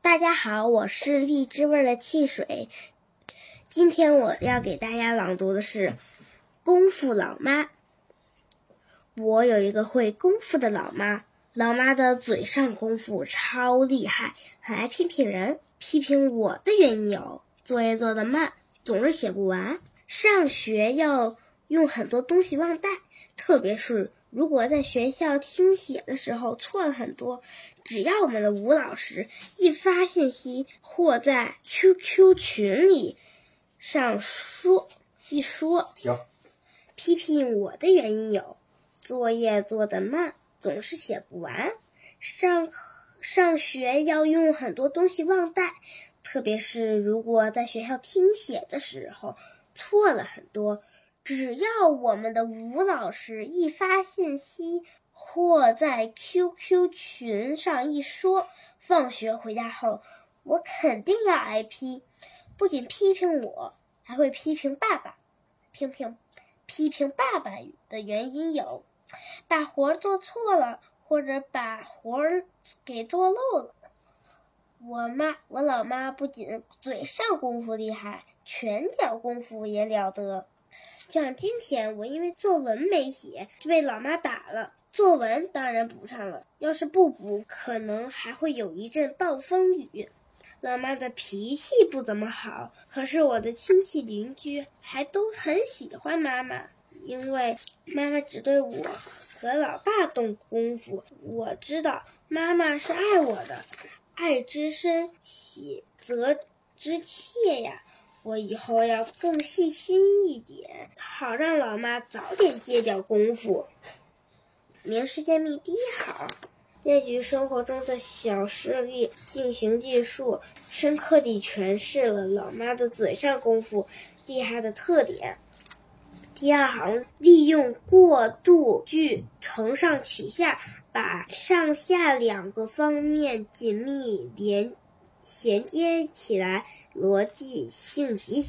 大家好，我是荔枝味的汽水。今天我要给大家朗读的是《功夫老妈》。我有一个会功夫的老妈，老妈的嘴上功夫超厉害，很爱批评人。批评我的原因有：作业做得慢，总是写不完；上学要用很多东西忘带，特别是。如果在学校听写的时候错了很多，只要我们的吴老师一发信息或在 QQ 群里上说一说，停批评我的原因有：作业做得慢，总是写不完；上上学要用很多东西忘带，特别是如果在学校听写的时候错了很多。只要我们的吴老师一发信息，或在 QQ 群上一说，放学回家后，我肯定要挨批。不仅批评我，还会批评爸爸。批评批评爸爸的原因有：把活儿做错了，或者把活儿给做漏了。我妈，我老妈不仅嘴上功夫厉害，拳脚功夫也了得。就像今天，我因为作文没写，就被老妈打了。作文当然补上了，要是不补，可能还会有一阵暴风雨。老妈的脾气不怎么好，可是我的亲戚邻居还都很喜欢妈妈，因为妈妈只对我和老爸动功夫。我知道妈妈是爱我的，爱之深，喜则之切呀。我以后要更细心一点，好让老妈早点戒掉功夫。名师揭秘第一好，列举生活中的小事例进行记述，深刻地诠释了老妈的嘴上功夫厉害的特点。第二行，利用过渡句承上启下，把上下两个方面紧密连。衔接起来，逻辑性极。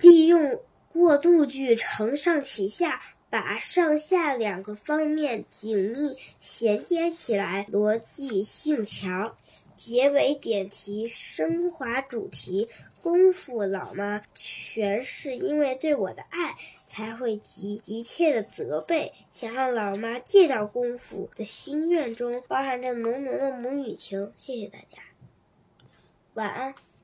利用过渡句承上启下，把上下两个方面紧密衔接起来，逻辑性强。结尾点题，升华主题。功夫老妈全是因为对我的爱，才会急急切的责备，想让老妈见到功夫的心愿中，包含着浓浓的母女情。谢谢大家。晚安。